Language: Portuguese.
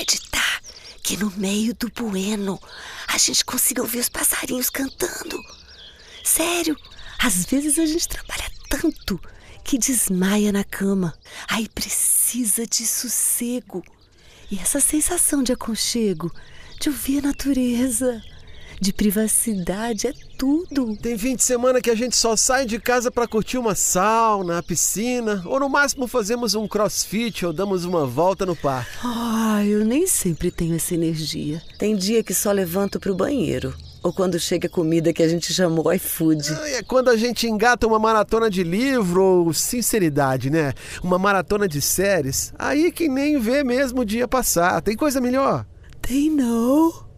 acreditar que no meio do bueno a gente consiga ouvir os passarinhos cantando. Sério, às vezes a gente trabalha tanto que desmaia na cama. Aí precisa de sossego. E essa sensação de aconchego, de ouvir a natureza, de privacidade, é tudo. Tem fim de semana que a gente só sai de casa para curtir uma sauna, a piscina, ou no máximo fazemos um crossfit ou damos uma volta no parque. Ah, eu nem sempre tenho essa energia. Tem dia que só levanto pro banheiro. Ou quando chega comida que a gente chamou iFood. Ah, é quando a gente engata uma maratona de livro ou sinceridade, né? Uma maratona de séries, aí que nem vê mesmo o dia passar. Tem coisa melhor? Tem não.